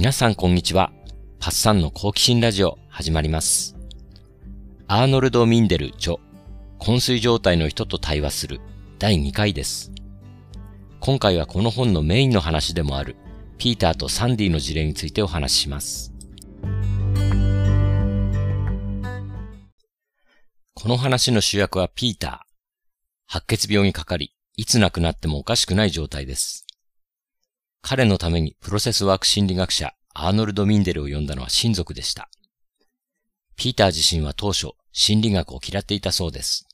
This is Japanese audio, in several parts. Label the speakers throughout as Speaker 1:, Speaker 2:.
Speaker 1: 皆さんこんにちは。パッサンの好奇心ラジオ始まります。アーノルド・ミンデル著、昏睡状態の人と対話する第2回です。今回はこの本のメインの話でもあるピーターとサンディの事例についてお話しします。この話の主役はピーター。白血病にかかり、いつ亡くなってもおかしくない状態です。彼のためにプロセスワーク心理学者アーノルド・ミンデルを呼んだのは親族でした。ピーター自身は当初心理学を嫌っていたそうです。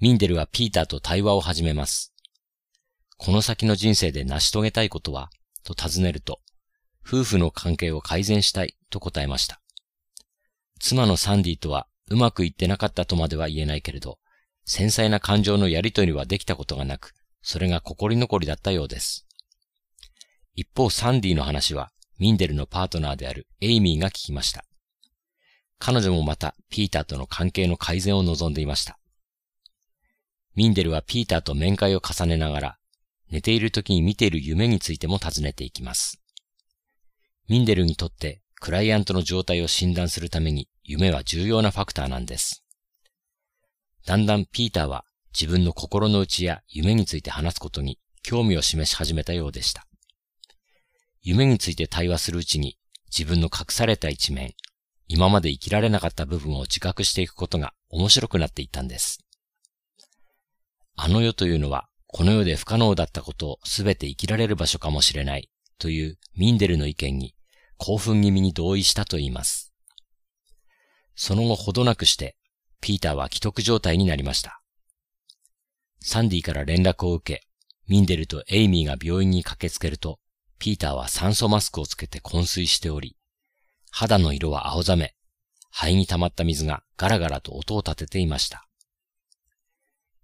Speaker 1: ミンデルはピーターと対話を始めます。この先の人生で成し遂げたいことはと尋ねると、夫婦の関係を改善したいと答えました。妻のサンディとはうまくいってなかったとまでは言えないけれど、繊細な感情のやりとりはできたことがなく、それが心残りだったようです。一方サンディの話は、ミンデルのパートナーであるエイミーが聞きました。彼女もまたピーターとの関係の改善を望んでいました。ミンデルはピーターと面会を重ねながら、寝ている時に見ている夢についても尋ねていきます。ミンデルにとってクライアントの状態を診断するために夢は重要なファクターなんです。だんだんピーターは自分の心の内や夢について話すことに興味を示し始めたようでした。夢について対話するうちに自分の隠された一面、今まで生きられなかった部分を自覚していくことが面白くなっていったんです。あの世というのはこの世で不可能だったことを全て生きられる場所かもしれないというミンデルの意見に興奮気味に同意したと言います。その後ほどなくして、ピーターは既得状態になりました。サンディから連絡を受け、ミンデルとエイミーが病院に駆けつけると、ピーターは酸素マスクをつけて昏睡しており、肌の色は青ざめ、肺に溜まった水がガラガラと音を立てていました。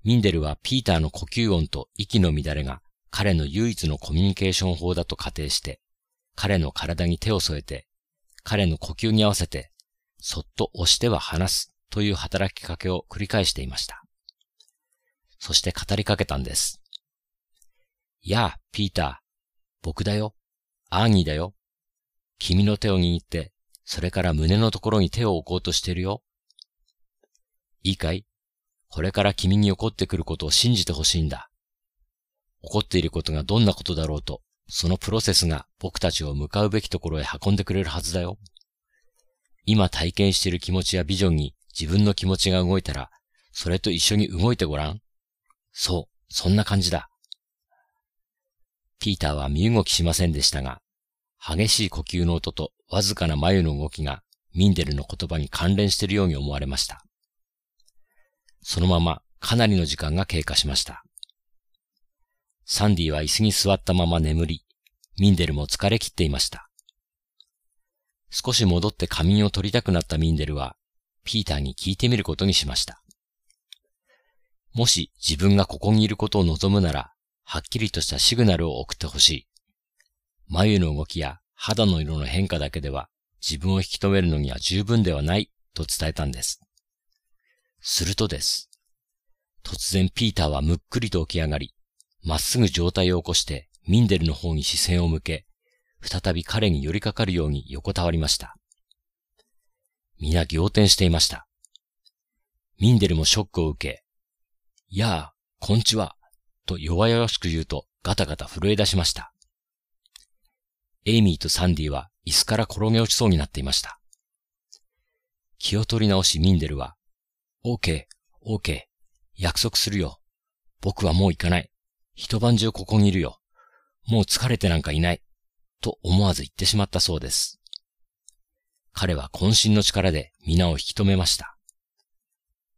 Speaker 1: ミンデルはピーターの呼吸音と息の乱れが彼の唯一のコミュニケーション法だと仮定して、彼の体に手を添えて、彼の呼吸に合わせて、そっと押しては離すという働きかけを繰り返していました。そして語りかけたんです。やあ、ピーター、僕だよ。アーニーだよ。君の手を握って、それから胸のところに手を置こうとしてるよ。いいかい？これから君に起こってくることを信じてほしいんだ。起こっていることがどんなことだろうと、そのプロセスが僕たちを向かうべきところへ運んでくれるはずだよ。今体験している気持ちやビジョンに自分の気持ちが動いたら、それと一緒に動いてごらん。そう、そんな感じだ。ピーターは身動きしませんでしたが、激しい呼吸の音とわずかな眉の動きがミンデルの言葉に関連しているように思われました。そのままかなりの時間が経過しました。サンディは椅子に座ったまま眠り、ミンデルも疲れ切っていました。少し戻って仮眠を取りたくなったミンデルは、ピーターに聞いてみることにしました。もし自分がここにいることを望むなら、はっきりとしたシグナルを送ってほしい。眉の動きや肌の色の変化だけでは自分を引き止めるのには十分ではないと伝えたんです。するとです。突然ピーターはむっくりと起き上がり、まっすぐ状態を起こしてミンデルの方に視線を向け、再び彼に寄りかかるように横たわりました。皆仰天していました。ミンデルもショックを受け、やあ、こんちは、と弱々しく言うとガタガタ震え出しました。エイミーとサンディは椅子から転げ落ちそうになっていました。気を取り直しミンデルは、OK、OK、約束するよ。僕はもう行かない。一晩中ここにいるよ。もう疲れてなんかいない。と思わず言ってしまったそうです。彼は渾身の力で皆を引き止めました。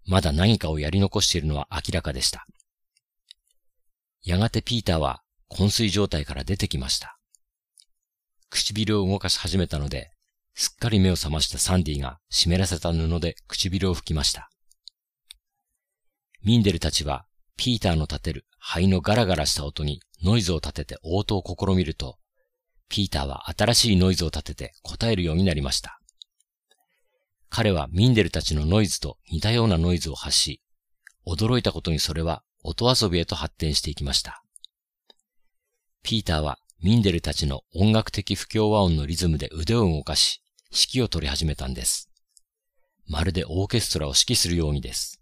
Speaker 1: まだ何かをやり残しているのは明らかでした。やがてピーターは昏睡状態から出てきました。唇を動かし始めたので、すっかり目を覚ましたサンディが湿らせた布で唇を拭きました。ミンデルたちはピーターの立てる肺のガラガラした音にノイズを立てて応答を試みると、ピーターは新しいノイズを立てて答えるようになりました。彼はミンデルたちのノイズと似たようなノイズを発し、驚いたことにそれは音遊びへと発展していきました。ピーターはミンデルたちの音楽的不協和音のリズムで腕を動かし、指揮を取り始めたんです。まるでオーケストラを指揮するようにです。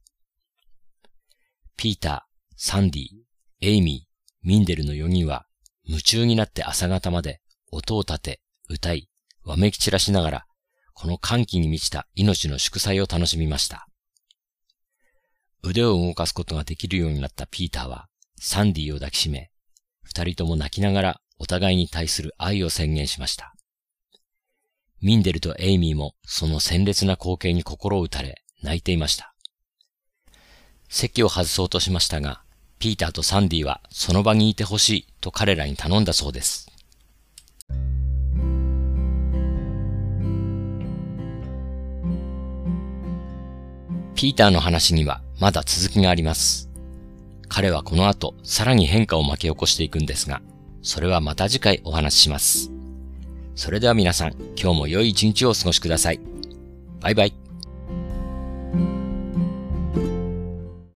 Speaker 1: ピーター、サンディ、エイミー、ミンデルの4人は夢中になって朝方まで音を立て、歌い、わめき散らしながら、この歓喜に満ちた命の祝祭を楽しみました。腕を動かすことができるようになったピーターは、サンディを抱きしめ、二人とも泣きながらお互いに対する愛を宣言しました。ミンデルとエイミーもその鮮烈な光景に心を打たれ、泣いていました。席を外そうとしましたが、ピーターとサンディはその場にいてほしいと彼らに頼んだそうです。ピーターの話にはまだ続きがあります。彼はこの後さらに変化を巻き起こしていくんですが、それはまた次回お話しします。それでは皆さん、今日も良い一日をお過ごしください。バイバイ。